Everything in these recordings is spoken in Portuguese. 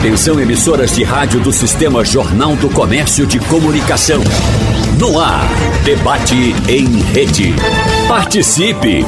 Atenção emissoras de rádio do Sistema Jornal do Comércio de Comunicação. No ar, debate em rede. Participe!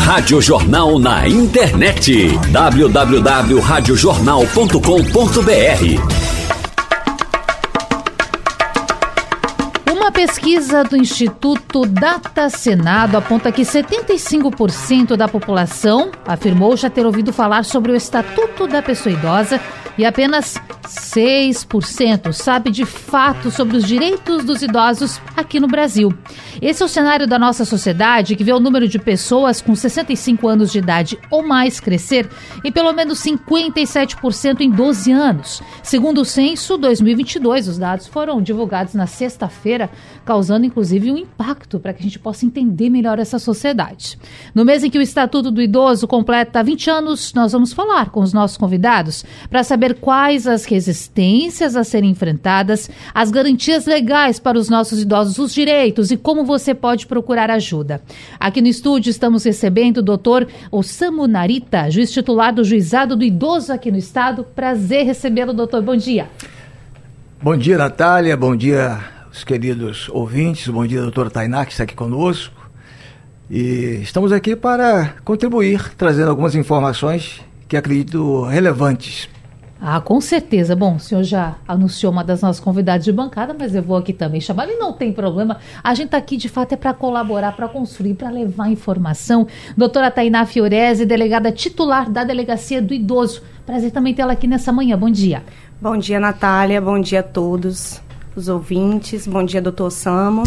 Rádio Jornal na internet. www.radiojornal.com.br Uma pesquisa do Instituto Data Senado aponta que 75% da população afirmou já ter ouvido falar sobre o Estatuto da Pessoa Idosa e apenas 6% sabe de fato sobre os direitos dos idosos aqui no Brasil. Esse é o cenário da nossa sociedade que vê o número de pessoas com 65 anos de idade ou mais crescer em pelo menos 57% em 12 anos. Segundo o censo 2022, os dados foram divulgados na sexta-feira, causando inclusive um impacto para que a gente possa entender melhor essa sociedade. No mês em que o Estatuto do Idoso completa 20 anos, nós vamos falar com os nossos convidados para saber quais as resistências a serem enfrentadas, as garantias legais para os nossos idosos, os direitos e como você pode procurar ajuda. Aqui no estúdio estamos recebendo o doutor Osamu Narita, juiz titular do Juizado do Idoso aqui no estado. Prazer recebê-lo, doutor. Bom dia. Bom dia, Natália. Bom dia, os queridos ouvintes. Bom dia, doutora Tainá, que está aqui conosco. E estamos aqui para contribuir, trazendo algumas informações que acredito relevantes ah, com certeza. Bom, o senhor já anunciou uma das nossas convidadas de bancada, mas eu vou aqui também chamar. E não tem problema. A gente está aqui, de fato, é para colaborar, para construir, para levar informação. Doutora Tainá Fiorese, delegada titular da Delegacia do Idoso. Prazer também tê-la aqui nessa manhã. Bom dia. Bom dia, Natália. Bom dia a todos os ouvintes. Bom dia, doutor Samo.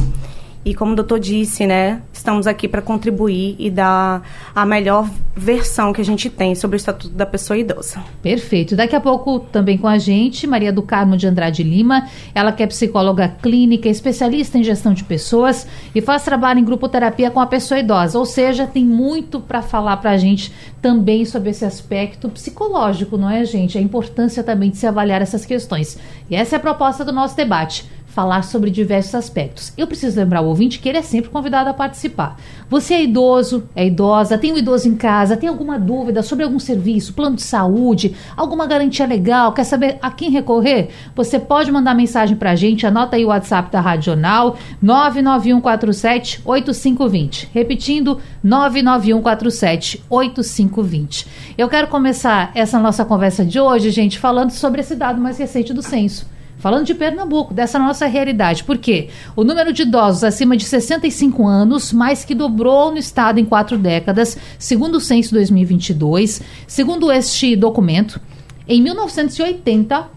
E como o doutor disse, né, estamos aqui para contribuir e dar a melhor versão que a gente tem sobre o Estatuto da Pessoa Idosa. Perfeito. Daqui a pouco também com a gente, Maria do Carmo de Andrade Lima. Ela que é psicóloga clínica, especialista em gestão de pessoas e faz trabalho em grupo terapia com a pessoa idosa. Ou seja, tem muito para falar para a gente também sobre esse aspecto psicológico, não é, gente? A importância também de se avaliar essas questões. E essa é a proposta do nosso debate falar sobre diversos aspectos. Eu preciso lembrar o ouvinte que ele é sempre convidado a participar. Você é idoso, é idosa, tem um idoso em casa, tem alguma dúvida sobre algum serviço, plano de saúde, alguma garantia legal, quer saber a quem recorrer? Você pode mandar mensagem para a gente, anota aí o WhatsApp da Radional, 99147 8520. Repetindo, 99147 8520. Eu quero começar essa nossa conversa de hoje, gente, falando sobre esse dado mais recente do censo. Falando de Pernambuco, dessa nossa realidade. Por quê? O número de idosos acima de 65 anos mais que dobrou no estado em quatro décadas, segundo o censo 2022. Segundo este documento, em 1980,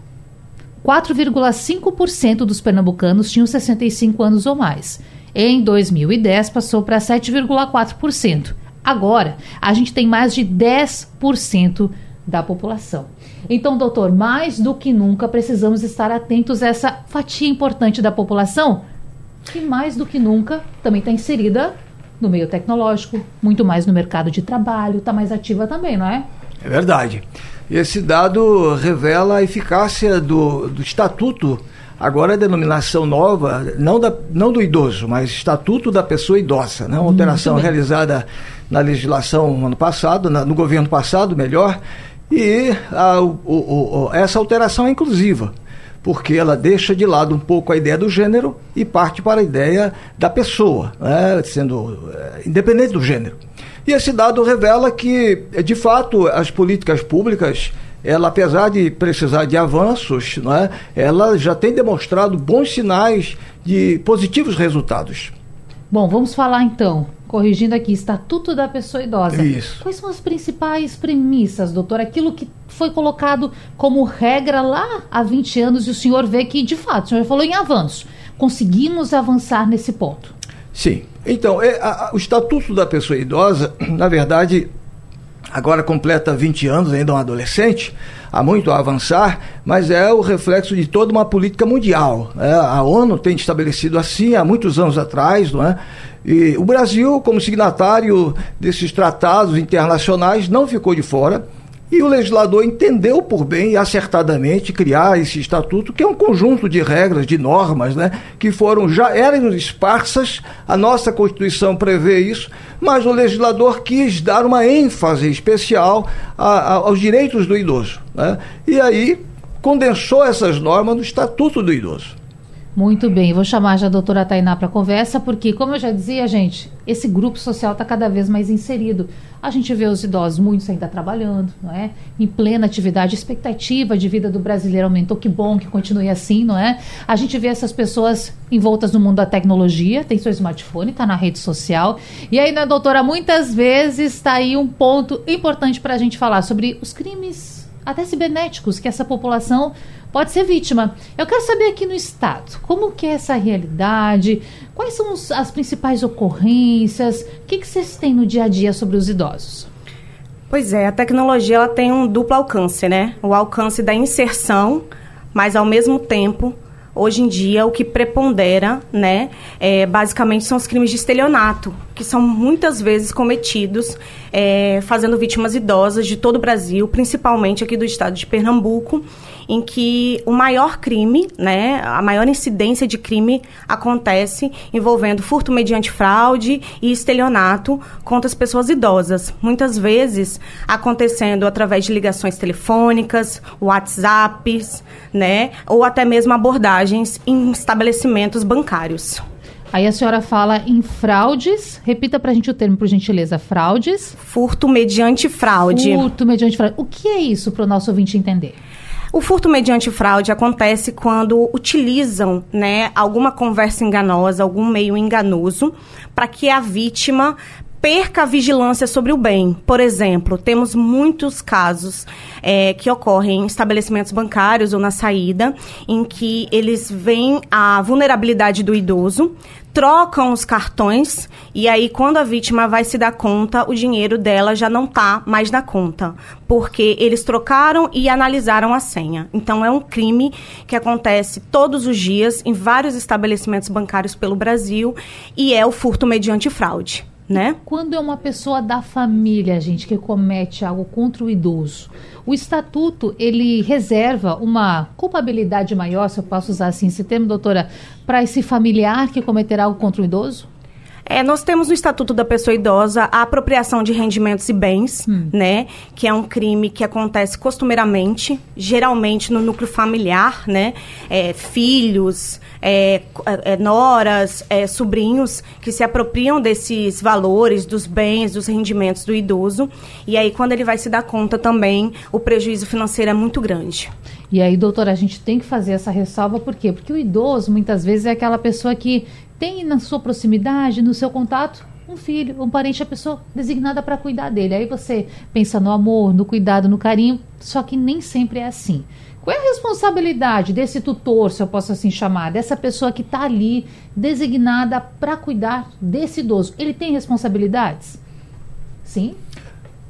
4,5% dos pernambucanos tinham 65 anos ou mais. Em 2010, passou para 7,4%. Agora, a gente tem mais de 10% da população. Então, doutor, mais do que nunca precisamos estar atentos a essa fatia importante da população que mais do que nunca também está inserida no meio tecnológico, muito mais no mercado de trabalho, está mais ativa também, não é? É verdade. E esse dado revela a eficácia do, do estatuto, agora a denominação nova, não, da, não do idoso, mas estatuto da pessoa idosa, né? uma alteração realizada na legislação ano passado, na, no governo passado, melhor, e a, o, o, essa alteração é inclusiva, porque ela deixa de lado um pouco a ideia do gênero e parte para a ideia da pessoa, né, sendo é, independente do gênero. E esse dado revela que, de fato, as políticas públicas, ela apesar de precisar de avanços, né, ela já tem demonstrado bons sinais de positivos resultados. Bom, vamos falar então corrigindo aqui, Estatuto da Pessoa Idosa. Isso. Quais são as principais premissas, doutor? Aquilo que foi colocado como regra lá há 20 anos e o senhor vê que, de fato, o senhor falou em avanço. Conseguimos avançar nesse ponto? Sim. Então, é, a, o Estatuto da Pessoa Idosa, na verdade, agora completa 20 anos, ainda um adolescente, há muito a avançar, mas é o reflexo de toda uma política mundial. Né? A ONU tem estabelecido assim há muitos anos atrás, não é? E o Brasil, como signatário desses tratados internacionais, não ficou de fora. E o legislador entendeu por bem e acertadamente criar esse estatuto, que é um conjunto de regras, de normas, né, que foram já eram esparsas. A nossa Constituição prevê isso, mas o legislador quis dar uma ênfase especial a, a, aos direitos do idoso. Né? E aí condensou essas normas no Estatuto do Idoso. Muito bem, vou chamar já a doutora Tainá para conversa, porque, como eu já dizia, gente, esse grupo social está cada vez mais inserido. A gente vê os idosos, muitos ainda trabalhando, não é? Em plena atividade, expectativa de vida do brasileiro aumentou, que bom que continue assim, não é? A gente vê essas pessoas envoltas no mundo da tecnologia, tem seu smartphone, está na rede social. E aí, né, doutora, muitas vezes está aí um ponto importante para a gente falar sobre os crimes, até cibernéticos, que essa população pode ser vítima. Eu quero saber aqui no estado, como que é essa realidade? Quais são os, as principais ocorrências? O que, que vocês têm no dia a dia sobre os idosos? Pois é, a tecnologia ela tem um duplo alcance, né? O alcance da inserção, mas ao mesmo tempo hoje em dia o que prepondera, né, é, basicamente são os crimes de estelionato, que são muitas vezes cometidos é, fazendo vítimas idosas de todo o Brasil, principalmente aqui do estado de Pernambuco, em que o maior crime, né, a maior incidência de crime acontece envolvendo furto mediante fraude e estelionato contra as pessoas idosas. Muitas vezes acontecendo através de ligações telefônicas, WhatsApps, né, ou até mesmo abordagens em estabelecimentos bancários. Aí a senhora fala em fraudes. Repita para a gente o termo, por gentileza. Fraudes. Furto mediante fraude. Furto mediante fraude. O que é isso para o nosso ouvinte entender? O furto mediante fraude acontece quando utilizam né, alguma conversa enganosa, algum meio enganoso, para que a vítima perca a vigilância sobre o bem. Por exemplo, temos muitos casos é, que ocorrem em estabelecimentos bancários ou na saída, em que eles veem a vulnerabilidade do idoso, trocam os cartões e aí quando a vítima vai se dar conta, o dinheiro dela já não está mais na conta, porque eles trocaram e analisaram a senha. Então é um crime que acontece todos os dias em vários estabelecimentos bancários pelo Brasil e é o furto mediante fraude. Né? Quando é uma pessoa da família, gente, que comete algo contra o idoso, o estatuto ele reserva uma culpabilidade maior, se eu posso usar assim esse termo, doutora, para esse familiar que cometerá algo contra o idoso? É, nós temos no Estatuto da Pessoa Idosa a apropriação de rendimentos e bens, hum. né? Que é um crime que acontece costumeiramente, geralmente no núcleo familiar, né? É, filhos, é, é, noras, é, sobrinhos que se apropriam desses valores, dos bens, dos rendimentos do idoso. E aí, quando ele vai se dar conta também, o prejuízo financeiro é muito grande. E aí, doutora, a gente tem que fazer essa ressalva, por quê? Porque o idoso, muitas vezes, é aquela pessoa que tem na sua proximidade, no seu contato, um filho, um parente, a pessoa designada para cuidar dele. Aí você pensa no amor, no cuidado, no carinho, só que nem sempre é assim. Qual é a responsabilidade desse tutor, se eu posso assim chamar, dessa pessoa que está ali designada para cuidar desse idoso? Ele tem responsabilidades? Sim?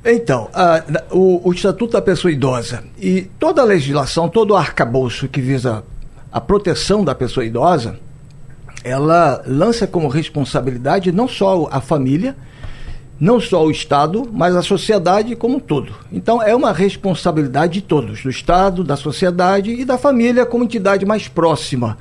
Então, a, o, o, Estatuto da Pessoa Idosa e toda a legislação, todo o arcabouço que visa a proteção da pessoa idosa, ela lança como responsabilidade não só a família, não só o Estado, mas a sociedade como um todo. Então é uma responsabilidade de todos, do Estado, da sociedade e da família como entidade mais próxima.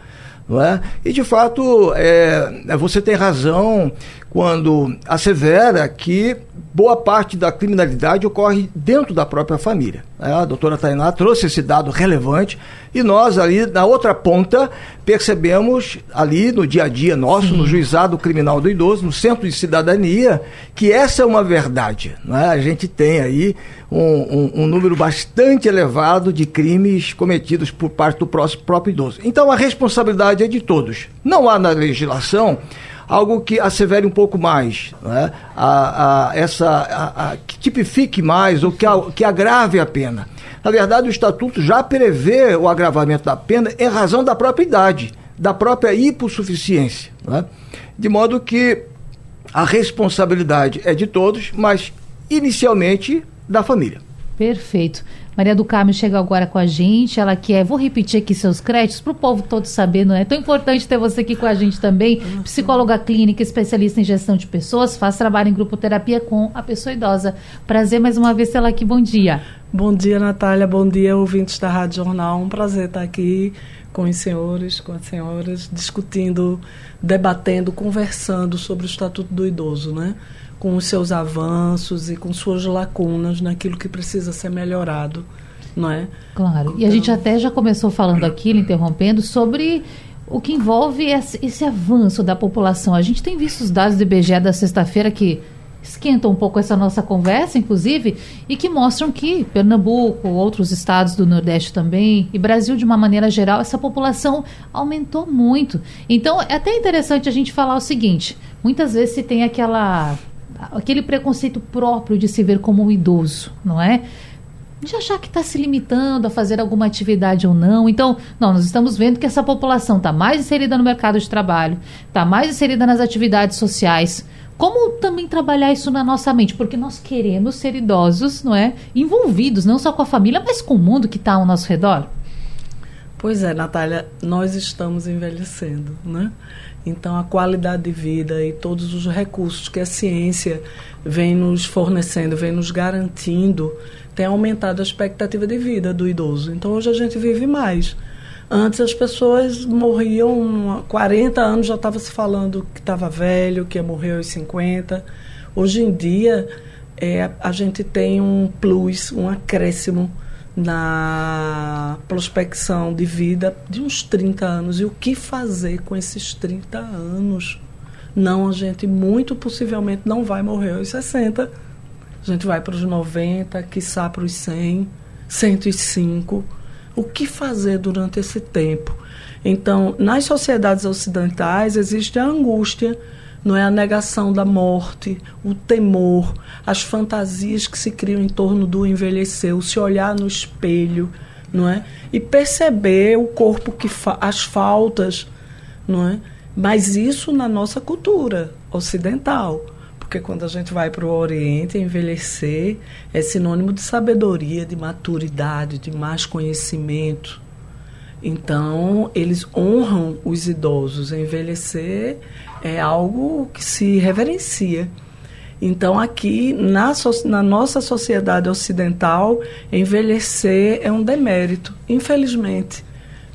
Não é? E de fato, é, você tem razão quando assevera que boa parte da criminalidade ocorre dentro da própria família. É, a doutora Tainá trouxe esse dado relevante e nós ali na outra ponta percebemos ali no dia a dia nosso, no juizado criminal do idoso, no centro de cidadania, que essa é uma verdade. É? A gente tem aí um, um, um, número bastante elevado de crimes cometidos por parte do próprio idoso. Então a responsabilidade é de todos. Não há na legislação algo que assevere um pouco mais, né? a, a, essa, a, a, que tipifique mais ou que, que agrave a pena. Na verdade, o Estatuto já prevê o agravamento da pena em razão da própria idade, da própria hipossuficiência. Né? De modo que a responsabilidade é de todos, mas inicialmente da família. Perfeito. Maria do Carmo chega agora com a gente. Ela quer, vou repetir aqui seus créditos para o povo todo saber, não é? Tão importante ter você aqui com a gente também. Psicóloga clínica, especialista em gestão de pessoas, faz trabalho em grupo terapia com a pessoa idosa. Prazer mais uma vez tê-la aqui. Bom dia. Bom dia, Natália. Bom dia, ouvintes da Rádio Jornal. Um prazer estar aqui com os senhores, com as senhoras, discutindo, debatendo, conversando sobre o Estatuto do Idoso, né? Com os seus avanços e com suas lacunas naquilo que precisa ser melhorado não é? Claro. E a gente até já começou falando aqui, interrompendo, sobre o que envolve esse, avanço da população. A gente tem visto os dados do IBGE da sexta-feira que esquentam um pouco essa nossa conversa, inclusive, e que mostram que Pernambuco, outros estados do Nordeste também, e Brasil de uma maneira geral, essa população aumentou muito. Então, é até interessante a gente falar o seguinte: muitas vezes se tem aquela aquele preconceito próprio de se ver como um idoso, não é? de achar que está se limitando a fazer alguma atividade ou não. Então, não, nós estamos vendo que essa população está mais inserida no mercado de trabalho, está mais inserida nas atividades sociais. Como também trabalhar isso na nossa mente? Porque nós queremos ser idosos, não é? Envolvidos, não só com a família, mas com o mundo que está ao nosso redor. Pois é, Natália, nós estamos envelhecendo, né? Então, a qualidade de vida e todos os recursos que a ciência vem nos fornecendo, vem nos garantindo, tem aumentado a expectativa de vida do idoso. Então hoje a gente vive mais. Antes as pessoas morriam, 40 anos já estava se falando que estava velho, que ia morrer aos 50. Hoje em dia é, a gente tem um plus, um acréscimo na prospecção de vida de uns 30 anos. E o que fazer com esses 30 anos? Não, a gente muito possivelmente não vai morrer aos 60 a gente vai para os 90, quiçá para os 100, 105. O que fazer durante esse tempo? Então, nas sociedades ocidentais existe a angústia, não é a negação da morte, o temor, as fantasias que se criam em torno do envelhecer, o se olhar no espelho, não é? E perceber o corpo que as faltas, não é? Mas isso na nossa cultura ocidental porque quando a gente vai para o Oriente, envelhecer é sinônimo de sabedoria, de maturidade, de mais conhecimento. Então, eles honram os idosos. Envelhecer é algo que se reverencia. Então, aqui, na, na nossa sociedade ocidental, envelhecer é um demérito, infelizmente.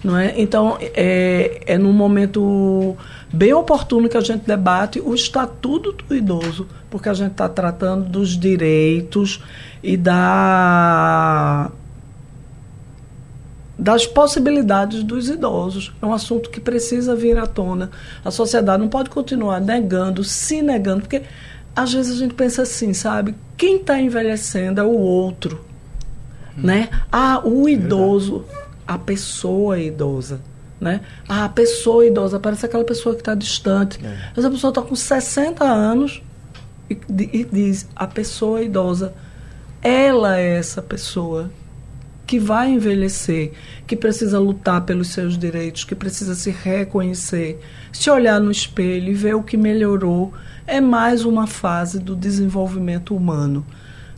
Não é? Então, é, é num momento bem oportuno que a gente debate o estatuto do idoso, porque a gente está tratando dos direitos e da das possibilidades dos idosos. É um assunto que precisa vir à tona. A sociedade não pode continuar negando, se negando, porque às vezes a gente pensa assim, sabe? Quem está envelhecendo é o outro, hum. né? Ah, o idoso, a pessoa idosa né? Ah, a pessoa idosa, parece aquela pessoa que está distante. É. Mas a pessoa está com 60 anos e, e diz, a pessoa idosa, ela é essa pessoa que vai envelhecer, que precisa lutar pelos seus direitos, que precisa se reconhecer, se olhar no espelho e ver o que melhorou, é mais uma fase do desenvolvimento humano.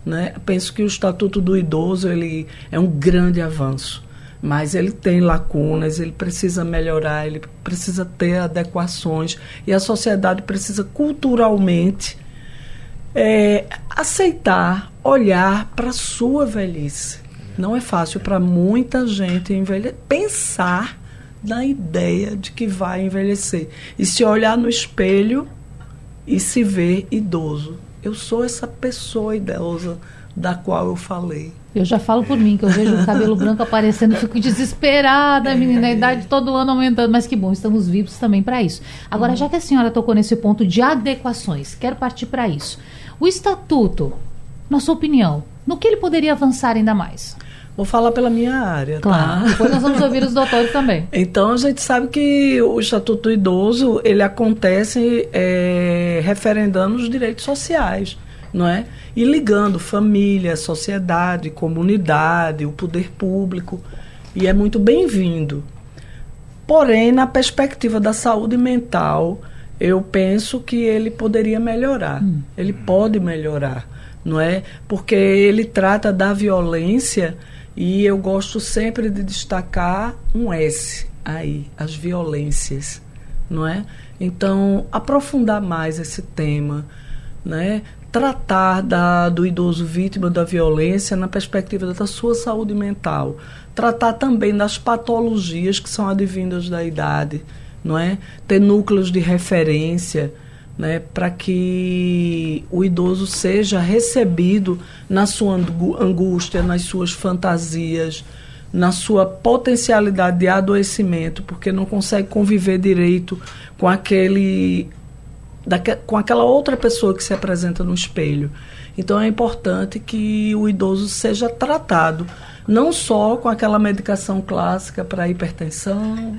Né? Penso que o Estatuto do Idoso ele é um grande avanço mas ele tem lacunas, ele precisa melhorar, ele precisa ter adequações e a sociedade precisa culturalmente é, aceitar, olhar para a sua velhice. Não é fácil para muita gente envelhecer, pensar na ideia de que vai envelhecer e se olhar no espelho e se ver idoso. Eu sou essa pessoa idosa da qual eu falei. Eu já falo por mim, que eu vejo o cabelo branco aparecendo, fico desesperada, menina, a idade todo ano aumentando, mas que bom, estamos vivos também para isso. Agora, uhum. já que a senhora tocou nesse ponto de adequações, quero partir para isso. O estatuto, na sua opinião, no que ele poderia avançar ainda mais? Vou falar pela minha área, tá? claro. tá? Depois nós vamos ouvir os doutores também. Então, a gente sabe que o Estatuto do Idoso, ele acontece é, referendando os direitos sociais não é? E ligando família, sociedade, comunidade, o poder público. E é muito bem-vindo. Porém, na perspectiva da saúde mental, eu penso que ele poderia melhorar. Hum. Ele pode melhorar, não é? Porque ele trata da violência e eu gosto sempre de destacar um S aí, as violências, não é? Então, aprofundar mais esse tema, né? tratar da, do idoso vítima da violência na perspectiva da sua saúde mental, tratar também das patologias que são advindas da idade, não é? Ter núcleos de referência, né, para que o idoso seja recebido na sua angústia, nas suas fantasias, na sua potencialidade de adoecimento, porque não consegue conviver direito com aquele com aquela outra pessoa que se apresenta no espelho. Então é importante que o idoso seja tratado não só com aquela medicação clássica para hipertensão,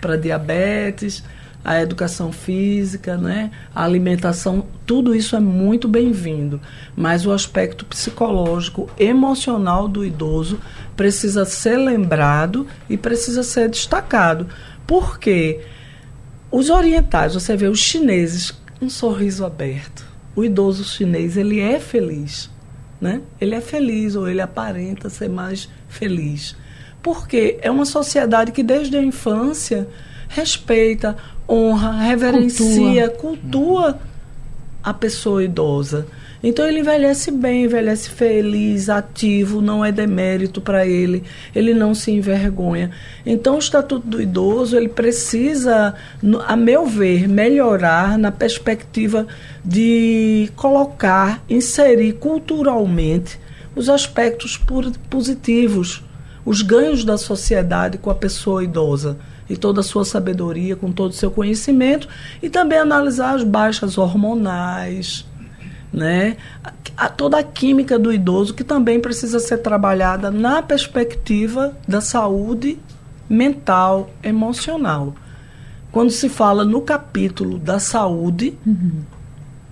para diabetes, a educação física, né? a alimentação, tudo isso é muito bem-vindo. Mas o aspecto psicológico, emocional do idoso precisa ser lembrado e precisa ser destacado. Porque os orientais, você vê os chineses, um sorriso aberto. O idoso chinês, ele é feliz. Né? Ele é feliz ou ele aparenta ser mais feliz. Porque é uma sociedade que desde a infância respeita, honra, reverencia, cultua, cultua a pessoa idosa. Então ele envelhece bem, envelhece feliz, ativo, não é demérito para ele, ele não se envergonha. Então o estatuto do idoso, ele precisa, a meu ver, melhorar na perspectiva de colocar, inserir culturalmente os aspectos positivos, os ganhos da sociedade com a pessoa idosa e toda a sua sabedoria, com todo o seu conhecimento, e também analisar as baixas hormonais, né? A, toda a química do idoso que também precisa ser trabalhada na perspectiva da saúde mental, emocional. Quando se fala no capítulo da saúde, uhum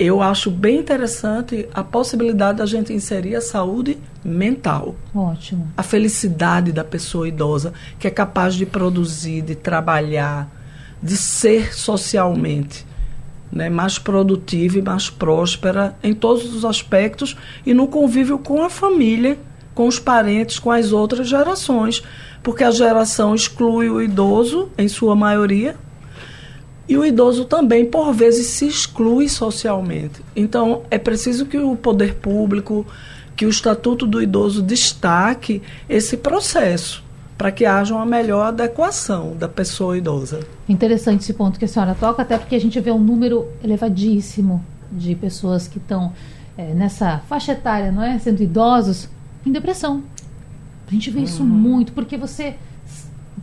eu acho bem interessante a possibilidade da gente inserir a saúde mental. Ótimo. A felicidade da pessoa idosa, que é capaz de produzir, de trabalhar, de ser socialmente né, mais produtiva e mais próspera em todos os aspectos e no convívio com a família, com os parentes, com as outras gerações. Porque a geração exclui o idoso, em sua maioria, e o idoso também, por vezes, se exclui socialmente. Então, é preciso que o poder público, que o Estatuto do Idoso destaque esse processo para que haja uma melhor adequação da pessoa idosa. Interessante esse ponto que a senhora toca, até porque a gente vê um número elevadíssimo de pessoas que estão é, nessa faixa etária, não é? Sendo idosos, em depressão. A gente vê uhum. isso muito, porque você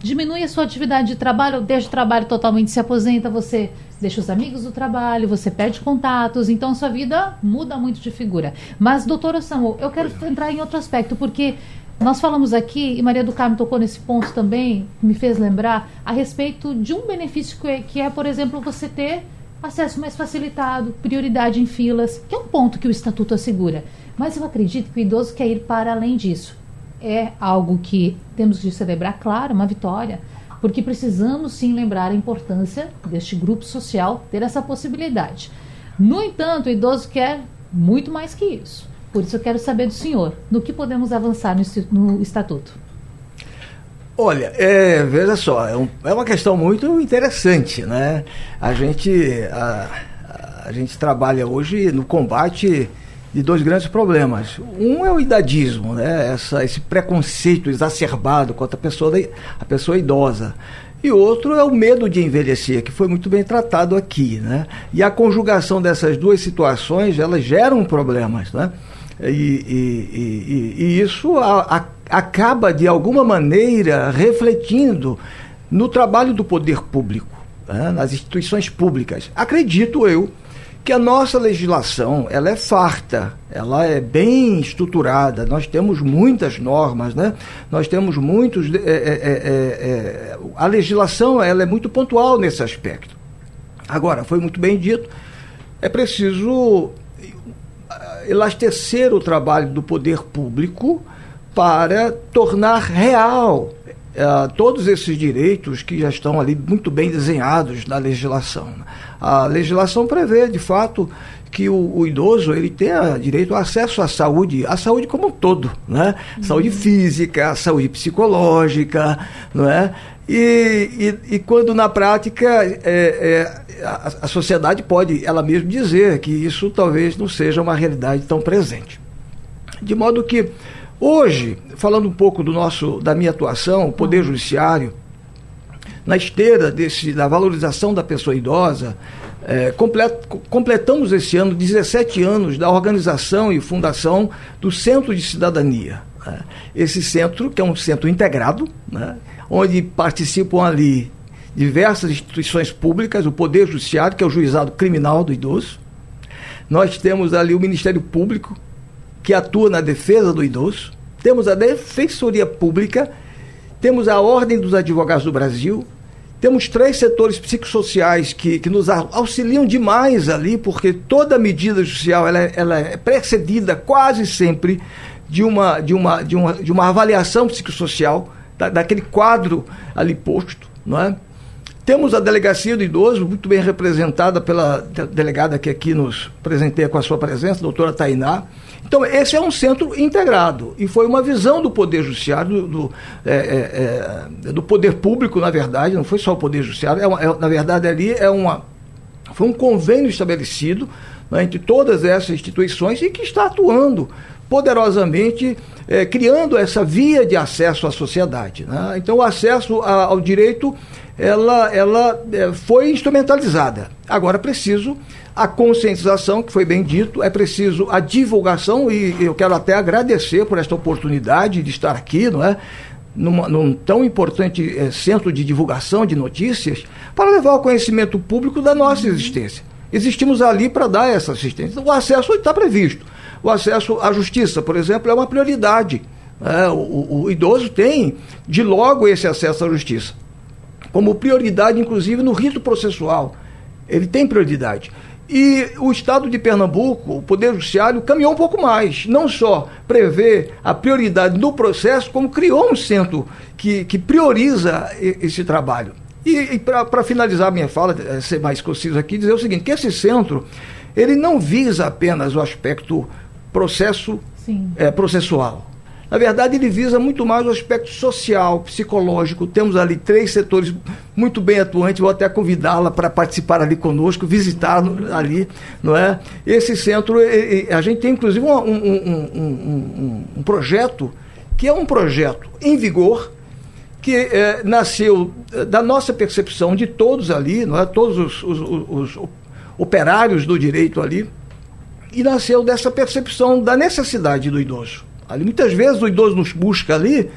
diminui a sua atividade de trabalho, deixa o trabalho totalmente, se aposenta, você deixa os amigos do trabalho, você perde contatos, então sua vida muda muito de figura. Mas, doutora Samuel, eu quero entrar em outro aspecto, porque nós falamos aqui, e Maria do Carmo tocou nesse ponto também, me fez lembrar, a respeito de um benefício que é, que é, por exemplo, você ter acesso mais facilitado, prioridade em filas, que é um ponto que o Estatuto assegura. Mas eu acredito que o idoso quer ir para além disso é algo que temos de celebrar, claro, uma vitória, porque precisamos sim lembrar a importância deste grupo social ter essa possibilidade. No entanto, o idoso quer muito mais que isso. Por isso eu quero saber do senhor, no que podemos avançar no, estatuto. Olha, é, veja só, é, um, é, uma questão muito interessante, né? A gente, a, a gente trabalha hoje no combate de dois grandes problemas. Um é o idadismo, né? Essa, esse preconceito exacerbado contra a pessoa, a pessoa idosa. E outro é o medo de envelhecer, que foi muito bem tratado aqui. Né? E a conjugação dessas duas situações, elas geram problemas. Né? E, e, e, e isso a, a, acaba, de alguma maneira, refletindo no trabalho do poder público, né? nas instituições públicas. Acredito eu que a nossa legislação ela é farta, ela é bem estruturada, nós temos muitas normas, né? nós temos muitos. É, é, é, a legislação ela é muito pontual nesse aspecto. Agora, foi muito bem dito, é preciso elastecer o trabalho do poder público para tornar real uh, todos esses direitos que já estão ali muito bem desenhados na legislação. A legislação prevê, de fato, que o, o, idoso ele tenha direito ao acesso à saúde, à saúde como um todo, né? Uhum. Saúde física, saúde psicológica, não é? E, e, e quando na prática é, é, a, a, sociedade pode ela mesma dizer que isso talvez não seja uma realidade tão presente. De modo que Hoje, falando um pouco do nosso, da minha atuação, o Poder Judiciário, na esteira desse, da valorização da pessoa idosa, é, complet, completamos esse ano 17 anos da organização e fundação do Centro de Cidadania. Né? Esse centro, que é um centro integrado, né? onde participam ali diversas instituições públicas, o Poder Judiciário, que é o juizado criminal do idoso. Nós temos ali o Ministério Público, que atua na defesa do idoso. Temos a Defensoria Pública, temos a Ordem dos Advogados do Brasil, temos três setores psicossociais que, que nos auxiliam demais ali, porque toda medida judicial ela, é, ela é precedida quase sempre de uma, de uma, de uma, de uma avaliação psicossocial, da, daquele quadro ali posto. Não é? Temos a delegacia do idoso, muito bem representada pela delegada que aqui nos presenteia com a sua presença, a doutora Tainá. Então, esse é um centro integrado e foi uma visão do Poder Judiciário, do, do, é, é, é do Poder Público, na verdade, não foi só o Poder Judiciário, é uma, é, na verdade, ali é uma, foi um convênio estabelecido né, entre todas essas instituições e que está atuando poderosamente é, criando essa via de acesso à sociedade. Né? Então, o acesso a, ao direito ela, ela foi instrumentalizada. Agora preciso a conscientização, que foi bem dito, é preciso a divulgação, e eu quero até agradecer por esta oportunidade de estar aqui, não é? Numa, num tão importante é, centro de divulgação de notícias, para levar ao conhecimento público da nossa existência. Existimos ali para dar essa assistência. O acesso está previsto. O acesso à justiça, por exemplo, é uma prioridade. É, o, o, idoso tem, de logo, esse acesso à justiça. Como prioridade, inclusive, no rito processual. Ele tem prioridade. E o Estado de Pernambuco, o Poder Judiciário, caminhou um pouco mais. Não só prevê a prioridade no processo, como criou um centro que, que prioriza esse trabalho. E, e para finalizar minha fala, eh, ser mais conciso aqui, dizer o seguinte, que esse centro, ele não visa apenas o aspecto processo é, processual. Na verdade, ele visa muito mais o aspecto social, psicológico. Temos ali três setores muito bem atuantes. Vou até convidá-la para participar ali conosco, visitar ali, não é? Esse centro, a gente tem inclusive um, um, um, um projeto que é um projeto em vigor que é, nasceu é, da nossa percepção de todos ali, não é? Todos os, os, os, os operários do direito ali e nasceu dessa percepção da necessidade do idoso. Ali, muitas vezes o idoso nos busca ali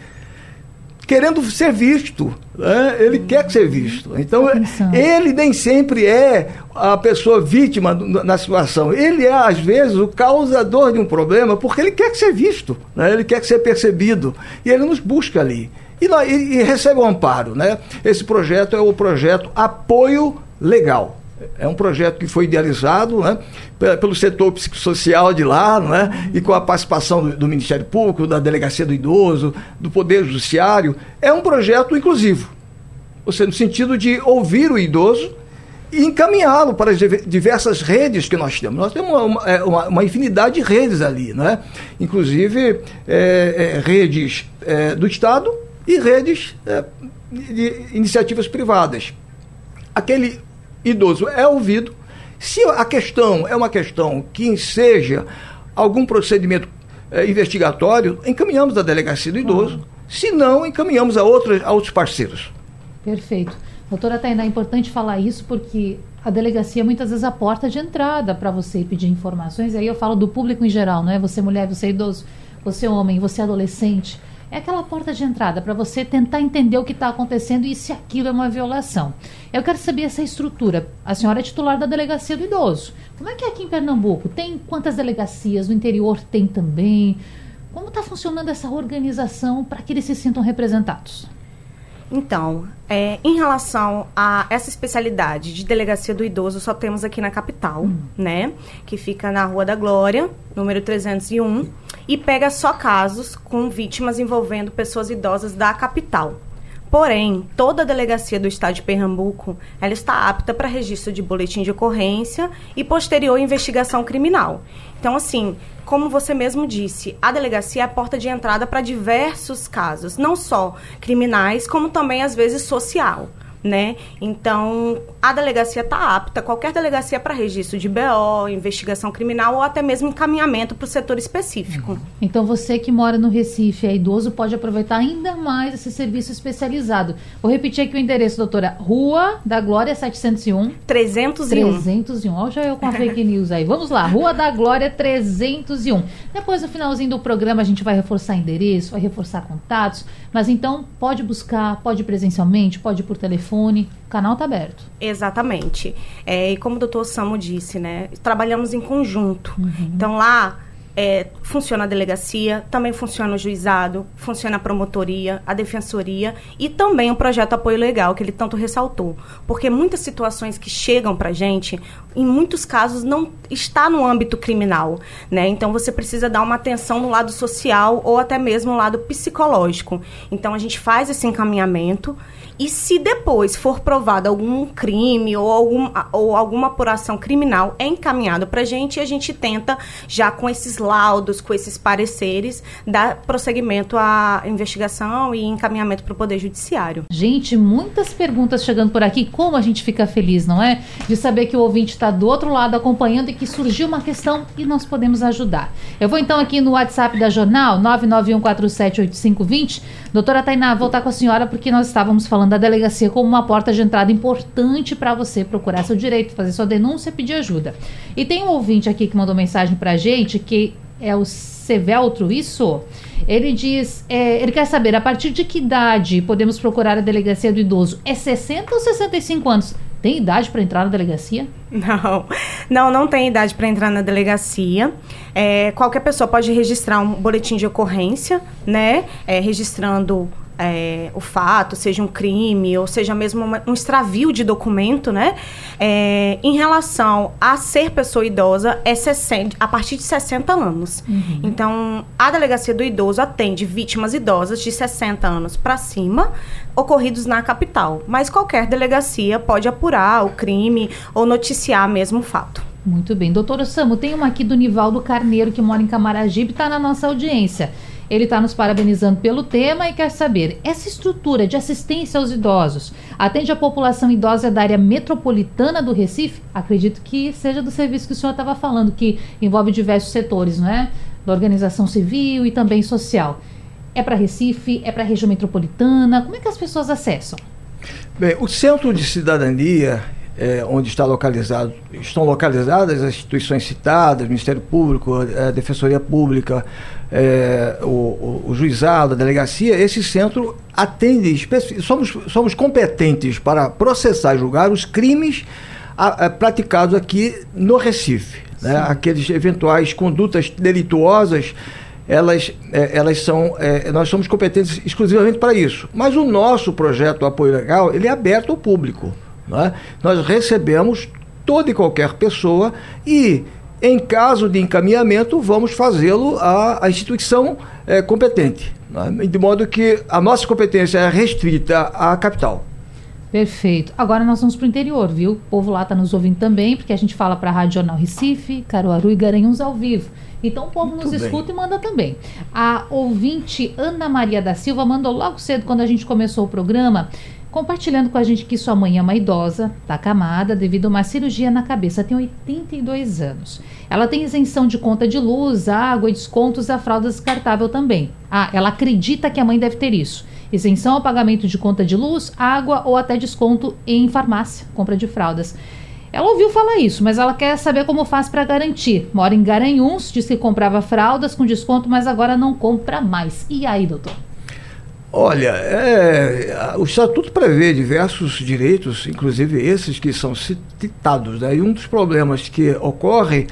querendo ser visto. Né? Ele quer ser visto. Então, ele nem sempre é a pessoa vítima na situação. Ele é, às vezes, o causador de um problema porque ele quer ser visto, né? ele quer ser percebido. E ele nos busca ali. E, e, e recebe o um amparo. Né? Esse projeto é o projeto Apoio Legal. É um projeto que foi idealizado né, pelo setor psicossocial de lá, né, e com a participação do, do, Ministério Público, da Delegacia do Idoso, do Poder Judiciário. É um projeto inclusivo. Ou seja, no sentido de ouvir o idoso e encaminhá-lo para as diversas redes que nós temos. Nós temos uma, é, uma, uma infinidade de redes ali, né? inclusive é, é, redes é, do Estado e redes é, de iniciativas privadas. Aquele idoso é ouvido. Se a questão é uma questão que seja algum procedimento é, investigatório, encaminhamos à delegacia do idoso. Uhum. Se não, encaminhamos a, outros a outros parceiros. Perfeito. Doutora Tainá, é importante falar isso porque a delegacia muitas vezes é a porta de entrada para você pedir informações. E aí eu falo do público em geral, não é? Você mulher, você idoso, você homem, você adolescente. É aquela porta de entrada para você tentar entender o que está acontecendo e se aquilo é uma violação. Eu quero saber essa estrutura. A senhora é titular da delegacia do idoso. Como é que é aqui em Pernambuco? Tem quantas delegacias? No interior tem também? Como está funcionando essa organização para que eles se sintam representados? Então, é, em relação a essa especialidade de delegacia do idoso, só temos aqui na capital, hum. né? Que fica na Rua da Glória, número 301, e pega só casos com vítimas envolvendo pessoas idosas da capital. Porém, toda a delegacia do estado de Pernambuco, ela está apta para registro de boletim de ocorrência e posterior investigação criminal. Então, assim, como você mesmo disse, a delegacia é a porta de entrada para diversos casos, não só criminais, como também às vezes social. Né? Então, a delegacia está apta, qualquer delegacia para registro de BO, investigação criminal ou até mesmo encaminhamento para o setor específico. Então, você que mora no Recife, é idoso, pode aproveitar ainda mais esse serviço especializado. Vou repetir aqui o endereço, doutora. Rua da Glória 701. 301. 301. Olha já eu com a fake news aí. Vamos lá, Rua da Glória 301. Depois, no finalzinho do programa, a gente vai reforçar endereço, vai reforçar contatos. Mas então, pode buscar, pode presencialmente, pode por telefone. O canal está aberto. Exatamente. É, e como o doutor Samo disse, né? Trabalhamos em conjunto. Uhum. Então, lá é, funciona a delegacia, também funciona o juizado, funciona a promotoria, a defensoria e também o projeto Apoio Legal, que ele tanto ressaltou. Porque muitas situações que chegam para gente, em muitos casos, não está no âmbito criminal. Né? Então, você precisa dar uma atenção no lado social ou até mesmo no lado psicológico. Então, a gente faz esse encaminhamento e se depois for provado algum crime ou, algum, ou alguma apuração criminal, é encaminhado para a gente e a gente tenta, já com esses laudos, com esses pareceres, dar prosseguimento à investigação e encaminhamento para o Poder Judiciário. Gente, muitas perguntas chegando por aqui. Como a gente fica feliz, não é? De saber que o ouvinte está do outro lado acompanhando e que surgiu uma questão e nós podemos ajudar. Eu vou então aqui no WhatsApp da Jornal, 991478520. Doutora Tainá, voltar com a senhora porque nós estávamos falando da delegacia como uma porta de entrada importante para você procurar seu direito, fazer sua denúncia pedir ajuda. E tem um ouvinte aqui que mandou mensagem para a gente que é o Seveltro, isso? Ele diz, é, ele quer saber a partir de que idade podemos procurar a delegacia do idoso? É 60 ou 65 anos? Tem idade para entrar na delegacia? Não, não, não tem idade para entrar na delegacia. É, qualquer pessoa pode registrar um boletim de ocorrência, né? É, registrando é, o fato, seja um crime, ou seja mesmo uma, um extravio de documento, né? É, em relação a ser pessoa idosa, é 60, a partir de 60 anos. Uhum. Então, a delegacia do idoso atende vítimas idosas de 60 anos para cima, ocorridos na capital. Mas qualquer delegacia pode apurar o crime ou noticiar mesmo o fato. Muito bem. Doutora Samu, tem uma aqui do Nivaldo Carneiro, que mora em Camaragibe e está na nossa audiência. Ele está nos parabenizando pelo tema e quer saber: essa estrutura de assistência aos idosos atende a população idosa da área metropolitana do Recife? Acredito que seja do serviço que o senhor estava falando, que envolve diversos setores, não é? Da organização civil e também social. É para Recife? É para a região metropolitana? Como é que as pessoas acessam? Bem, o Centro de Cidadania é, onde está localizado, estão localizadas as instituições citadas, Ministério Público, a Defensoria Pública, é, o, o, o, juizado, a delegacia, esse centro atende, somos, somos competentes para processar e julgar os crimes a, a, praticados aqui no Recife. Né? Aqueles eventuais condutas delituosas elas, é, elas são, é, nós somos competentes exclusivamente para isso. Mas o nosso projeto Apoio Legal, ele é aberto ao público. Né? Nós recebemos toda e qualquer pessoa e, em caso de encaminhamento, vamos fazê-lo à, à, instituição é, competente. Né? De modo que a nossa competência é restrita à capital. Perfeito. Agora nós vamos para o interior, viu? O povo lá está nos ouvindo também, porque a gente fala para a Rádio Jornal Recife, Caruaru e Garanhuns ao vivo. Então o povo Muito nos bem. escuta e manda também. A ouvinte Ana Maria da Silva mandou logo cedo, quando a gente começou o programa, compartilhando com a gente que sua mãe é uma idosa, está acamada devido a uma cirurgia na cabeça, tem 82 anos. Ela tem isenção de conta de luz, água e descontos da fralda descartável também. Ah, ela acredita que a mãe deve ter isso. Isenção ao pagamento de conta de luz, água ou até desconto em farmácia, compra de fraldas. Ela ouviu falar isso, mas ela quer saber como faz para garantir. Mora em Garanhuns, diz que comprava fraldas com desconto, mas agora não compra mais. E aí, doutor? Olha, é, o Estatuto prevê diversos direitos, inclusive esses que são citados. Né? E um dos problemas que ocorre,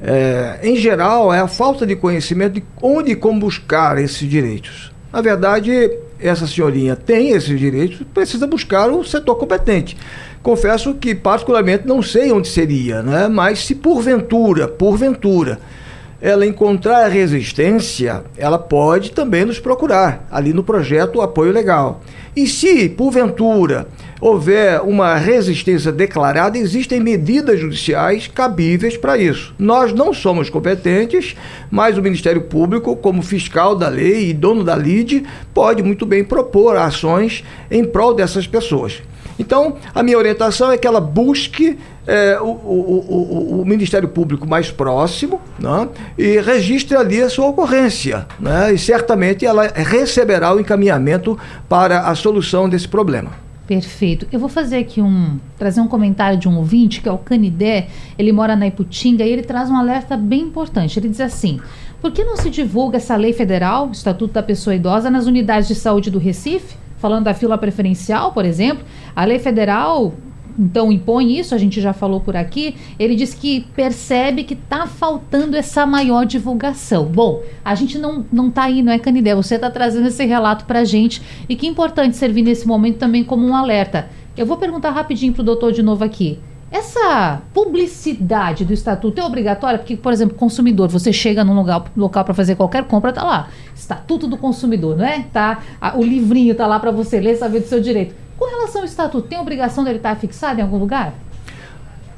é, em geral, é a falta de conhecimento de onde e como buscar esses direitos. Na verdade, essa senhorinha tem esses direitos, precisa buscar o setor competente. Confesso que, particularmente, não sei onde seria, né? mas se porventura, porventura, ela encontrar resistência, ela pode também nos procurar ali no projeto Apoio Legal. E se, porventura, houver uma resistência declarada, existem medidas judiciais cabíveis para isso. Nós não somos competentes, mas o Ministério Público, como fiscal da lei e dono da LIDE, pode muito bem propor ações em prol dessas pessoas. Então, a minha orientação é que ela busque é, o, o, o, o, Ministério Público mais próximo né, e registre ali a sua ocorrência. Né, e certamente ela receberá o encaminhamento para a solução desse problema. Perfeito. Eu vou fazer aqui um. trazer um comentário de um ouvinte, que é o Canidé. Ele mora na Iputinga e ele traz um alerta bem importante. Ele diz assim: por que não se divulga essa lei federal, Estatuto da Pessoa Idosa, nas unidades de saúde do Recife? Falando da fila preferencial, por exemplo, a lei federal então impõe isso, a gente já falou por aqui. Ele diz que percebe que está faltando essa maior divulgação. Bom, a gente não não está aí, não é Canidé? Você está trazendo esse relato para a gente e que importante servir nesse momento também como um alerta. Eu vou perguntar rapidinho para o doutor de novo aqui. Essa publicidade do estatuto é obrigatória? Porque, por exemplo, consumidor, você chega num lugar, local para fazer qualquer compra, tá lá. Estatuto do consumidor, não é? Tá, a, o livrinho tá lá para você ler, saber do seu direito. Com relação ao estatuto, tem obrigação dele estar fixado em algum lugar?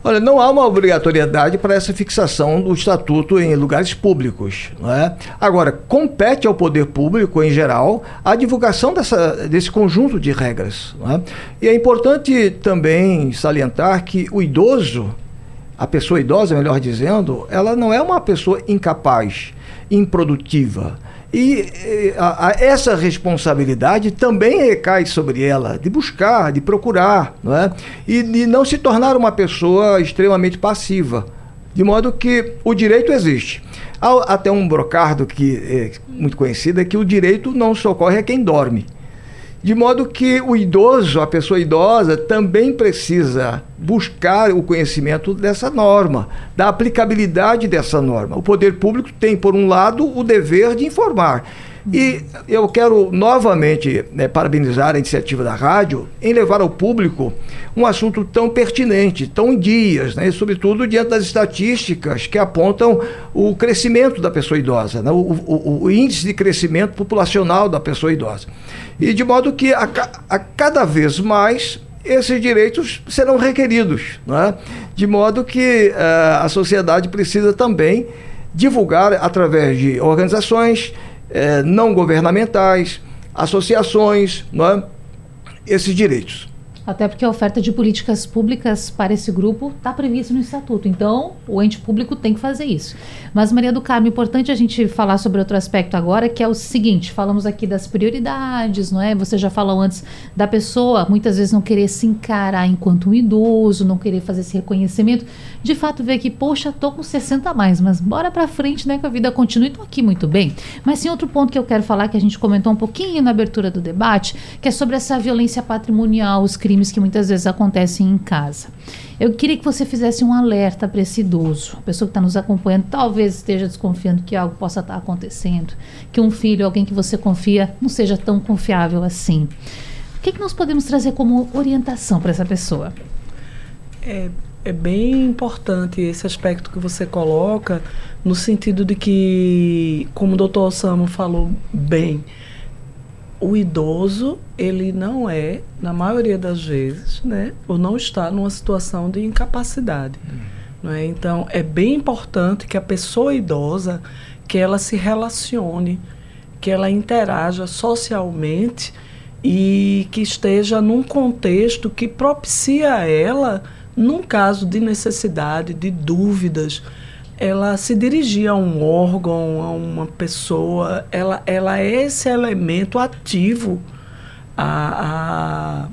Olha, não há uma obrigatoriedade para essa fixação do estatuto em lugares públicos. Não é? Agora, compete ao poder público, em geral, a divulgação dessa, desse conjunto de regras. É? E é importante também salientar que o idoso, a pessoa idosa, melhor dizendo, ela não é uma pessoa incapaz, improdutiva e a, a, essa responsabilidade também recai sobre ela, de buscar, de procurar, não é? e de não se tornar uma pessoa extremamente passiva. De modo que o direito existe. Há até um brocardo que é muito conhecido, é que o direito não socorre a quem dorme. De modo que o idoso, a pessoa idosa, também precisa buscar o conhecimento dessa norma, da aplicabilidade dessa norma. O poder público tem, por um lado, o dever de informar. E eu quero novamente né, parabenizar a iniciativa da rádio em levar ao público um assunto tão pertinente, tão em dias, né, e sobretudo diante das estatísticas que apontam o crescimento da pessoa idosa, né, o, o, o índice de crescimento populacional da pessoa idosa. E de modo que a, a cada vez mais esses direitos serão requeridos, é? de modo que uh, a sociedade precisa também divulgar através de organizações uh, não governamentais, associações, é? esses direitos. Até porque a oferta de políticas públicas para esse grupo está prevista no estatuto. Então, o ente público tem que fazer isso. Mas, Maria do Carmo, importante a gente falar sobre outro aspecto agora, que é o seguinte: falamos aqui das prioridades, não é? Você já falou antes da pessoa muitas vezes não querer se encarar enquanto um idoso, não querer fazer esse reconhecimento. De fato, ver que, poxa, tô com 60 a mais, mas bora para frente, né? Que a vida continue. Tô aqui muito bem. Mas sim, outro ponto que eu quero falar, que a gente comentou um pouquinho na abertura do debate, que é sobre essa violência patrimonial, os crimes crimes que muitas vezes acontecem em casa. Eu queria que você fizesse um alerta para esse idoso, a pessoa que está nos acompanhando, talvez esteja desconfiando que algo possa estar tá acontecendo, que um filho, alguém que você confia, não seja tão confiável assim. O que, que nós podemos trazer como orientação para essa pessoa? É, é bem importante esse aspecto que você coloca, no sentido de que, como o doutor Osamo falou bem, o idoso ele não é, na maioria das vezes, né, ou não está numa situação de incapacidade. Hum. Não é? Então, é bem importante que a pessoa idosa que ela se relacione, que ela interaja socialmente e que esteja num contexto que propicia a ela, num caso de necessidade, de dúvidas, ela se dirigir a um órgão, a uma pessoa, ela, ela é esse elemento ativo a,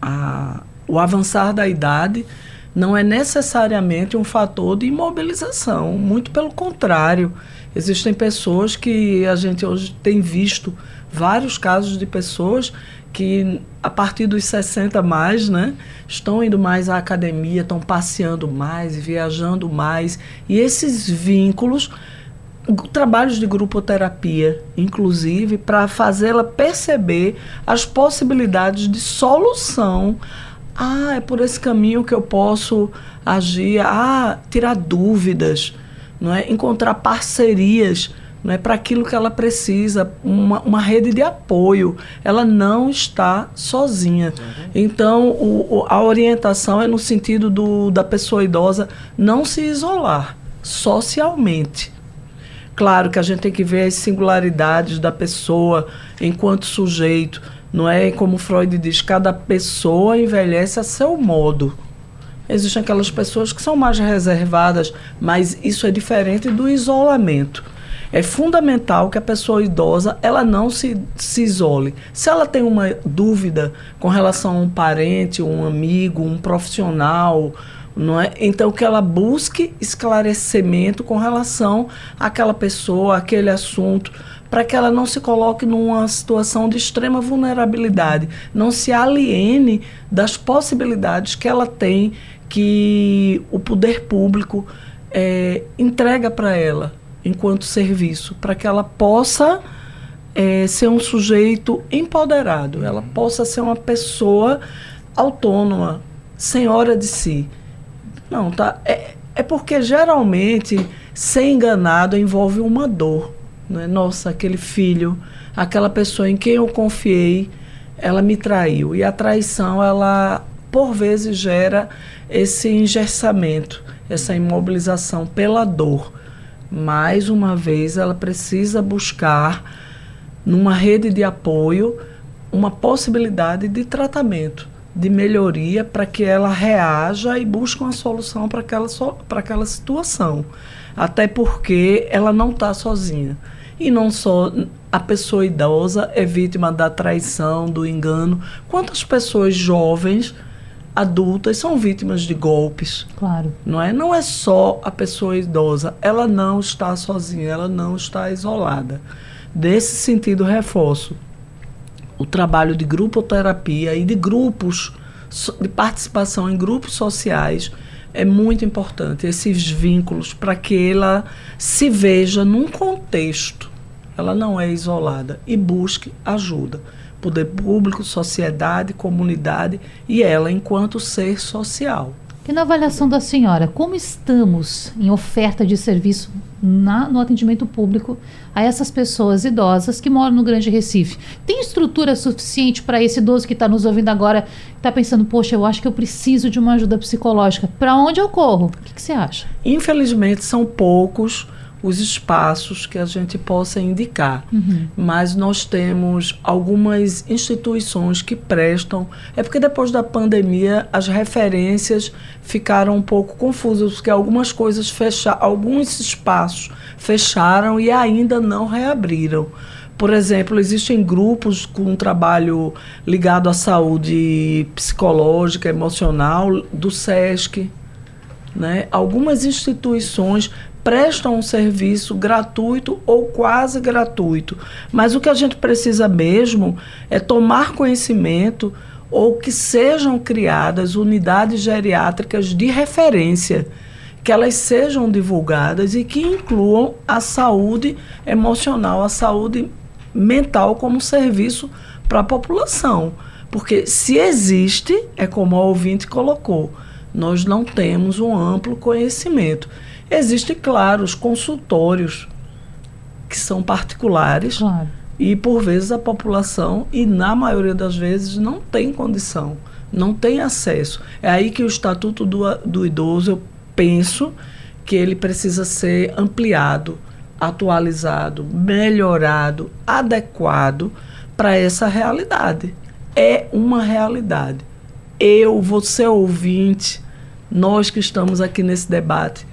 a, a, o avançar da idade não é necessariamente um fator de imobilização, muito pelo contrário. Existem pessoas que a gente hoje tem visto vários casos de pessoas que a partir dos 60 mais, né, estão indo mais à academia, estão passeando mais, viajando mais, e esses vínculos trabalhos de grupoterapia, inclusive, para fazê-la perceber as possibilidades de solução. Ah, é por esse caminho que eu posso agir. Ah, tirar dúvidas, não é? Encontrar parcerias não é para aquilo que ela precisa, uma, uma rede de apoio. Ela não está sozinha. Uhum. Então, o, a orientação é no sentido do, da pessoa idosa não se isolar socialmente. Claro que a gente tem que ver as singularidades da pessoa enquanto sujeito. Não é como Freud diz, cada pessoa envelhece a seu modo. Existem aquelas pessoas que são mais reservadas, mas isso é diferente do isolamento. É fundamental que a pessoa idosa ela não se, se isole. Se ela tem uma dúvida com relação a um parente, um amigo, um profissional, não é? Então que ela busque esclarecimento com relação àquela pessoa, àquele assunto, para que ela não se coloque numa situação de extrema vulnerabilidade, não se aliene das possibilidades que ela tem que o poder público é, entrega para ela enquanto serviço, para que ela possa é, ser um sujeito empoderado, ela possa ser uma pessoa autônoma, senhora de si. Não, tá? É, é porque geralmente ser enganado envolve uma dor. Né? Nossa, aquele filho, aquela pessoa em quem eu confiei, ela me traiu. E a traição, ela por vezes gera esse engessamento, essa imobilização pela dor mais uma vez, ela precisa buscar, numa rede de apoio, uma possibilidade de tratamento, de melhoria, para que ela reaja e busque uma solução para aquela, para aquela situação. Até porque ela não está sozinha. E não só a pessoa idosa é vítima da traição, do engano. Quantas pessoas jovens adultas são vítimas de golpes. Claro. Não é? Não é só a pessoa idosa, ela não está sozinha, ela não está isolada. Nesse sentido, reforço o trabalho de grupoterapia e de grupos de participação em grupos sociais é muito importante esses vínculos para que ela se veja num contexto. Ela não é isolada e busque ajuda poder público, sociedade, comunidade e ela enquanto ser social. E na avaliação da senhora, como estamos em oferta de serviço na, no atendimento público a essas pessoas idosas que moram no Grande Recife? Tem estrutura suficiente para esse idoso que está nos ouvindo agora, está pensando, poxa, eu acho que eu preciso de uma ajuda psicológica. Para onde eu corro? O que, que você acha? Infelizmente, são poucos os espaços que a gente possa indicar. Uhum. Mas nós temos algumas instituições que prestam. É porque depois da pandemia as referências ficaram um pouco confusas, porque algumas coisas fecharam, alguns espaços fecharam e ainda não reabriram. Por exemplo, existem grupos com um trabalho ligado à saúde psicológica, emocional, do SESC. Né? Algumas instituições prestam um serviço gratuito ou quase gratuito. Mas o que a gente precisa mesmo é tomar conhecimento ou que sejam criadas unidades geriátricas de referência, que elas sejam divulgadas e que incluam a saúde emocional, a saúde mental como serviço para a população. Porque se existe, é como a ouvinte colocou, nós não temos um amplo conhecimento. Existem, claro, os consultórios, que são particulares. Claro. E, por vezes, a população, e na maioria das vezes, não tem condição, não tem acesso. É aí que o Estatuto do, do Idoso, eu penso que ele precisa ser ampliado, atualizado, melhorado, adequado para essa realidade. É uma realidade. Eu, você ouvinte, nós que estamos aqui nesse debate,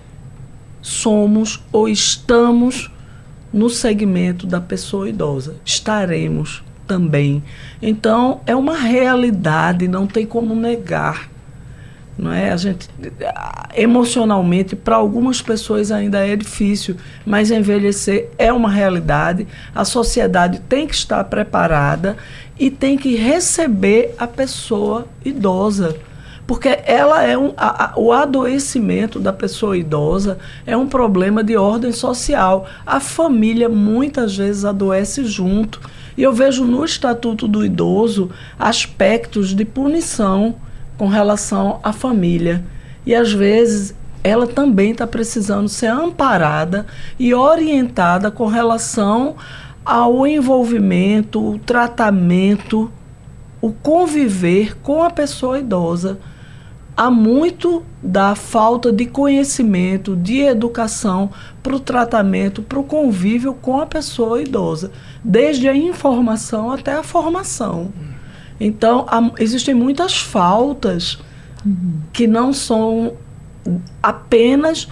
somos ou estamos no segmento da pessoa idosa. Estaremos também. Então, é uma realidade, não tem como negar. Não é? A gente emocionalmente para algumas pessoas ainda é difícil, mas envelhecer é uma realidade. A sociedade tem que estar preparada e tem que receber a pessoa idosa porque ela é um, a, a, o adoecimento da pessoa idosa é um problema de ordem social. A família muitas vezes adoece junto. E eu vejo no Estatuto do Idoso aspectos de punição com relação à família. E às vezes ela também está precisando ser amparada e orientada com relação ao envolvimento, o tratamento, o conviver com a pessoa idosa há muito da falta de conhecimento, de educação para o tratamento, para o convívio com a pessoa idosa, desde a informação até a formação. Então, há, existem muitas faltas uhum. que não são apenas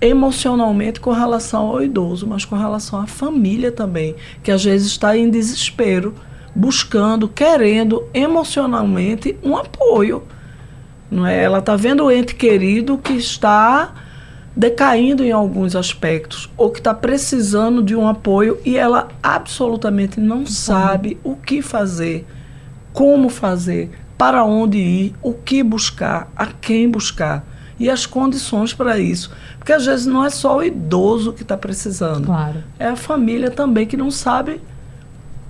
emocionalmente com relação ao idoso, mas com relação à família também, que às vezes está em desespero, buscando, querendo emocionalmente um apoio não é? Ela está vendo o ente querido que está decaindo em alguns aspectos ou que está precisando de um apoio e ela absolutamente não uhum. sabe o que fazer, como fazer, para onde ir, o que buscar, a quem buscar e as condições para isso. Porque às vezes não é só o idoso que está precisando, claro. é a família também que não sabe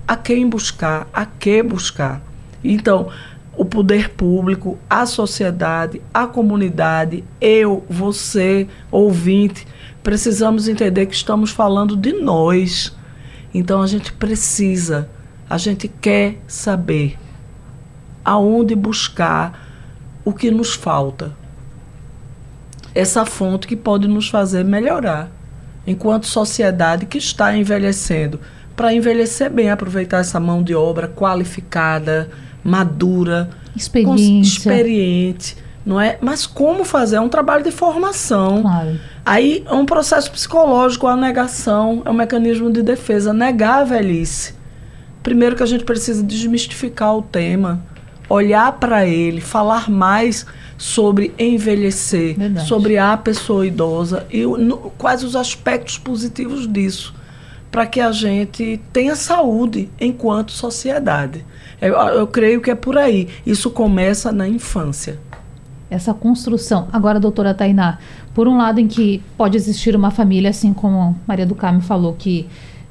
a quem buscar, a que buscar. Então, o poder público, a sociedade, a comunidade, eu, você, ouvinte, precisamos entender que estamos falando de nós. Então a gente precisa, a gente quer saber aonde buscar o que nos falta. Essa fonte que pode nos fazer melhorar enquanto sociedade que está envelhecendo, para envelhecer bem, aproveitar essa mão de obra qualificada, madura, experiente, não é? Mas como fazer? É um trabalho de formação. Claro. Aí é um processo psicológico, a negação é um mecanismo de defesa, negar a velhice. Primeiro que a gente precisa desmistificar o tema, olhar para ele, falar mais sobre envelhecer, Verdade. sobre a pessoa idosa e no, quais os aspectos positivos disso, para que a gente tenha saúde enquanto sociedade. Eu, eu creio que é por aí. Isso começa na infância essa construção. Agora, doutora Tainá, por um lado em que pode existir uma família, assim como Maria do Carmo falou, que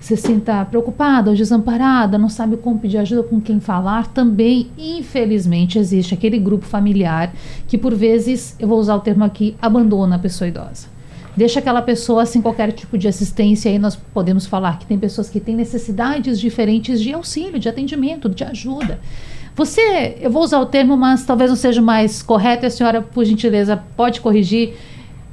se sinta preocupada ou desamparada, não sabe como pedir ajuda, com quem falar, também, infelizmente, existe aquele grupo familiar que, por vezes, eu vou usar o termo aqui, abandona a pessoa idosa deixa aquela pessoa sem qualquer tipo de assistência. Aí nós podemos falar que tem pessoas que têm necessidades diferentes de auxílio, de atendimento, de ajuda. Você, eu vou usar o termo, mas talvez não seja mais correto, e a senhora, por gentileza, pode corrigir.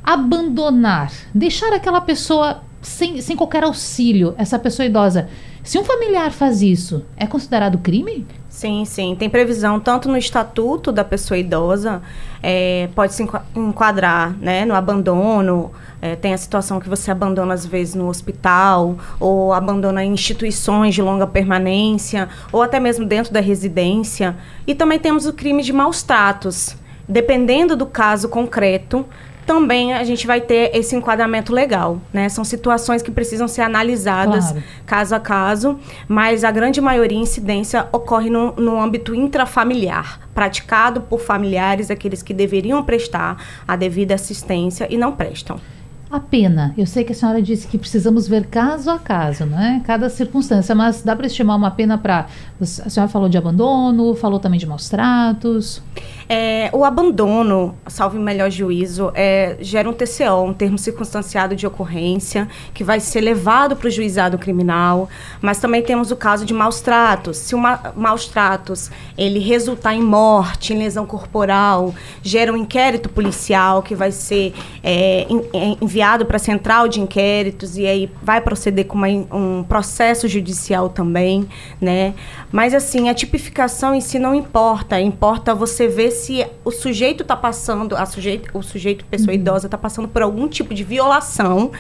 Abandonar, deixar aquela pessoa sem, sem qualquer auxílio, essa pessoa idosa. Se um familiar faz isso, é considerado crime? Sim, sim. Tem previsão tanto no estatuto da pessoa idosa, é, pode se enquadrar né, no abandono, é, tem a situação que você abandona, às vezes, no hospital, ou abandona instituições de longa permanência, ou até mesmo dentro da residência. E também temos o crime de maus tratos. Dependendo do caso concreto, também a gente vai ter esse enquadramento legal, né? São situações que precisam ser analisadas claro. caso a caso, mas a grande maioria incidência ocorre no, no âmbito intrafamiliar, praticado por familiares, aqueles que deveriam prestar a devida assistência e não prestam. A pena, eu sei que a senhora disse que precisamos ver caso a caso, né? Cada circunstância, mas dá para estimar uma pena para. A senhora falou de abandono, falou também de maus tratos. É, o abandono, salvo melhor juízo, é, gera um TCO, um termo circunstanciado de ocorrência, que vai ser levado para o juizado criminal. Mas também temos o caso de maus tratos. Se o ma maus tratos ele resultar em morte, em lesão corporal, gera um inquérito policial que vai ser é, é enviado para a central de inquéritos e aí vai proceder com uma, um processo judicial também, né? Mas assim, a tipificação em si não importa, importa você ver se o sujeito está passando, a sujeito, o sujeito, pessoa uhum. idosa, está passando por algum tipo de violação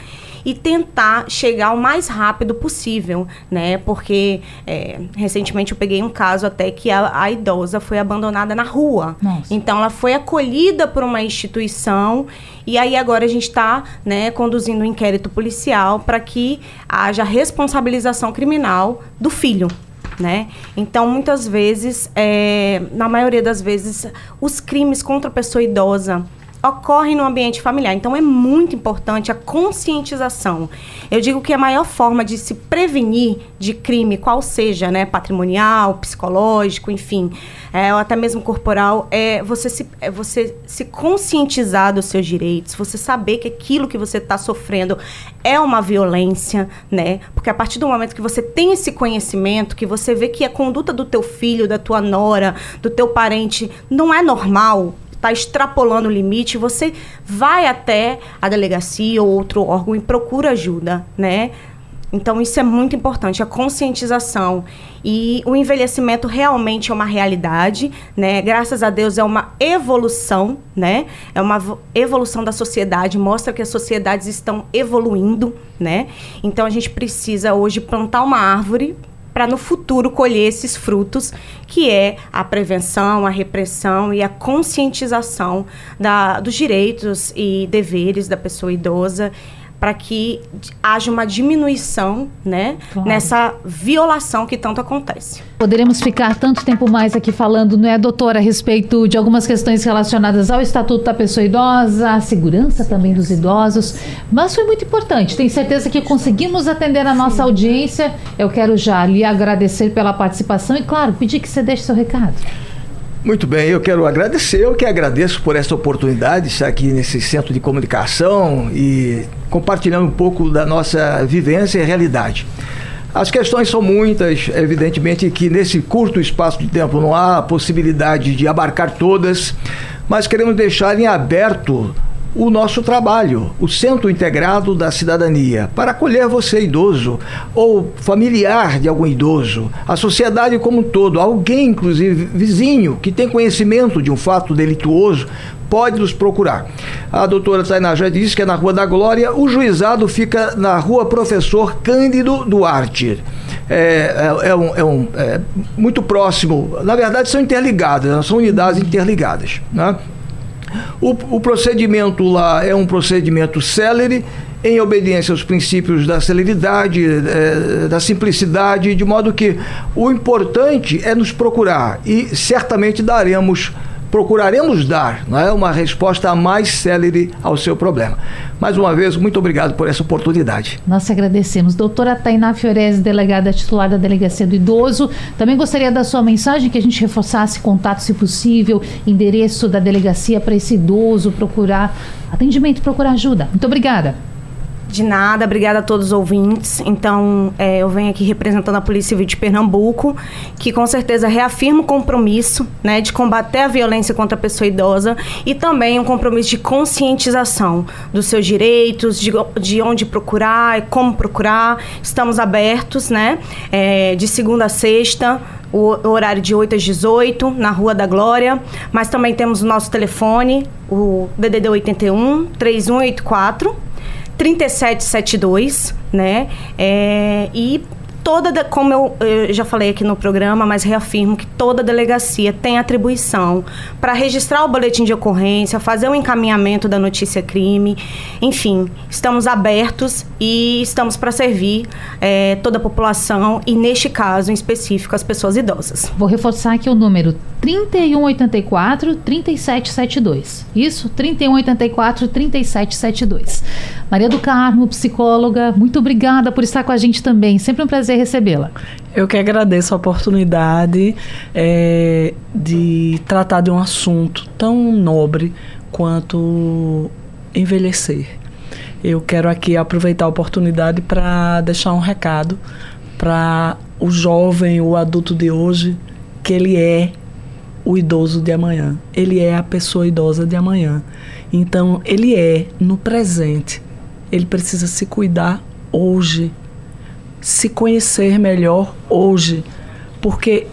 e tentar chegar o mais rápido possível, né? Porque é, recentemente eu peguei um caso até que a, a idosa foi abandonada na rua. Nossa. Então ela foi acolhida por uma instituição e aí agora a gente está né, conduzindo um inquérito policial para que haja responsabilização criminal do filho né? Então, muitas vezes, é, na maioria das vezes, os crimes contra a pessoa idosa ocorrem no ambiente familiar. Então é muito importante a conscientização. Eu digo que a maior forma de se prevenir de crime, qual seja, né, patrimonial, psicológico, enfim, é, ou até mesmo corporal, é você se, é você se conscientizar dos seus direitos, você saber que aquilo que você está sofrendo é uma violência, né? Porque a partir do momento que você tem esse conhecimento, que você vê que a conduta do teu filho, da tua nora, do teu parente não é normal, está extrapolando o limite, você vai até a delegacia ou outro órgão e procura ajuda, né? Então, isso é muito importante, a conscientização. E o envelhecimento realmente é uma realidade, né? Graças a Deus é uma evolução, né? É uma evolução da sociedade, mostra que as sociedades estão evoluindo, né? Então, a gente precisa hoje plantar uma árvore para no futuro colher esses frutos, que é a prevenção, a repressão e a conscientização da, dos direitos e deveres da pessoa idosa para que haja uma diminuição né, claro. nessa violação que tanto acontece. Poderemos ficar tanto tempo mais aqui falando, não é, doutora, a respeito de algumas questões relacionadas ao Estatuto da Pessoa Idosa, à segurança também dos idosos, mas foi muito importante. Tenho certeza que conseguimos atender a nossa Sim. audiência. Eu quero já lhe agradecer pela participação e, claro, pedir que você deixe seu recado. Muito bem, eu quero agradecer, eu que agradeço por essa oportunidade de estar aqui nesse centro de comunicação e compartilhando um pouco da nossa vivência e realidade. As questões são muitas, evidentemente que nesse curto espaço de tempo não há possibilidade de abarcar todas, mas queremos deixar em aberto o nosso trabalho, o Centro Integrado da Cidadania, para acolher você idoso ou familiar de algum idoso, a sociedade como um todo, alguém, inclusive vizinho, que tem conhecimento de um fato delituoso, pode nos procurar. A doutora Tainá já disse que é na Rua da Glória, o juizado fica na Rua Professor Cândido Duarte. É, é, é, um, é, um, é muito próximo, na verdade são interligadas, são unidades interligadas. Né? O, o procedimento lá é um procedimento célere, em obediência aos princípios da celeridade, é, da simplicidade, de modo que o importante é nos procurar e certamente daremos procuraremos dar não é, uma resposta mais célere ao seu problema. Mais uma vez, muito obrigado por essa oportunidade. Nós agradecemos. Doutora Tainá Fiorese, delegada titular da Delegacia do Idoso. Também gostaria da sua mensagem que a gente reforçasse contato, se possível, endereço da delegacia para esse idoso procurar atendimento, procurar ajuda. Muito obrigada. De nada, obrigada a todos os ouvintes. Então, é, eu venho aqui representando a Polícia Civil de Pernambuco, que com certeza reafirma o compromisso né, de combater a violência contra a pessoa idosa e também um compromisso de conscientização dos seus direitos, de, de onde procurar, como procurar. Estamos abertos, né? É, de segunda a sexta, o horário de 8 às 18, na Rua da Glória. Mas também temos o nosso telefone, o DDD 81 3184 3772, né? É, e toda, como eu, eu, já falei aqui no programa, mas reafirmo que toda delegacia tem atribuição para registrar o boletim de ocorrência, fazer o encaminhamento da notícia crime, enfim, estamos abertos e estamos para servir é, toda a população e, neste caso em específico, as pessoas idosas. Vou reforçar aqui o número 3184 3772. Isso, 3184 3772. Maria do Carmo, psicóloga, muito obrigada por estar com a gente também. Sempre um prazer recebê-la. Eu que agradeço a oportunidade é, de tratar de um assunto tão nobre quanto envelhecer. Eu quero aqui aproveitar a oportunidade para deixar um recado para o jovem, o adulto de hoje, que ele é o idoso de amanhã. Ele é a pessoa idosa de amanhã. Então, ele é no presente. Ele precisa se cuidar hoje, se conhecer melhor hoje, porque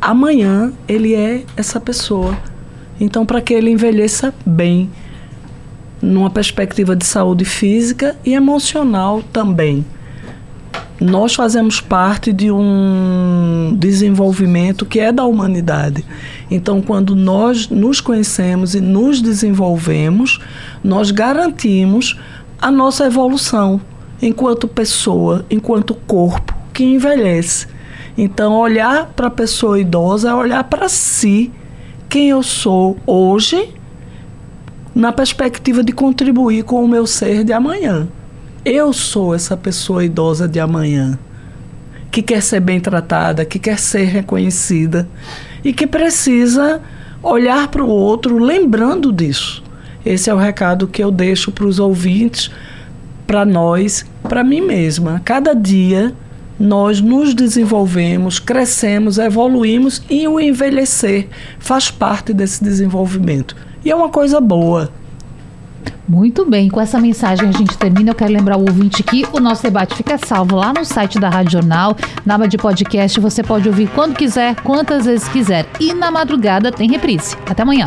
amanhã ele é essa pessoa. Então, para que ele envelheça bem, numa perspectiva de saúde física e emocional também nós fazemos parte de um desenvolvimento que é da humanidade. Então, quando nós nos conhecemos e nos desenvolvemos, nós garantimos a nossa evolução enquanto pessoa, enquanto corpo que envelhece. Então, olhar para a pessoa idosa é olhar para si, quem eu sou hoje, na perspectiva de contribuir com o meu ser de amanhã. Eu sou essa pessoa idosa de amanhã, que quer ser bem tratada, que quer ser reconhecida e que precisa olhar para o outro lembrando disso. Esse é o recado que eu deixo para os ouvintes, para nós, para mim mesma. Cada dia nós nos desenvolvemos, crescemos, evoluímos e o envelhecer faz parte desse desenvolvimento. E é uma coisa boa. Muito bem, com essa mensagem a gente termina. Eu quero lembrar o ouvinte que o nosso debate fica salvo lá no site da Rádio Jornal, na aba de podcast. Você pode ouvir quando quiser, quantas vezes quiser. E na madrugada tem reprise. Até amanhã.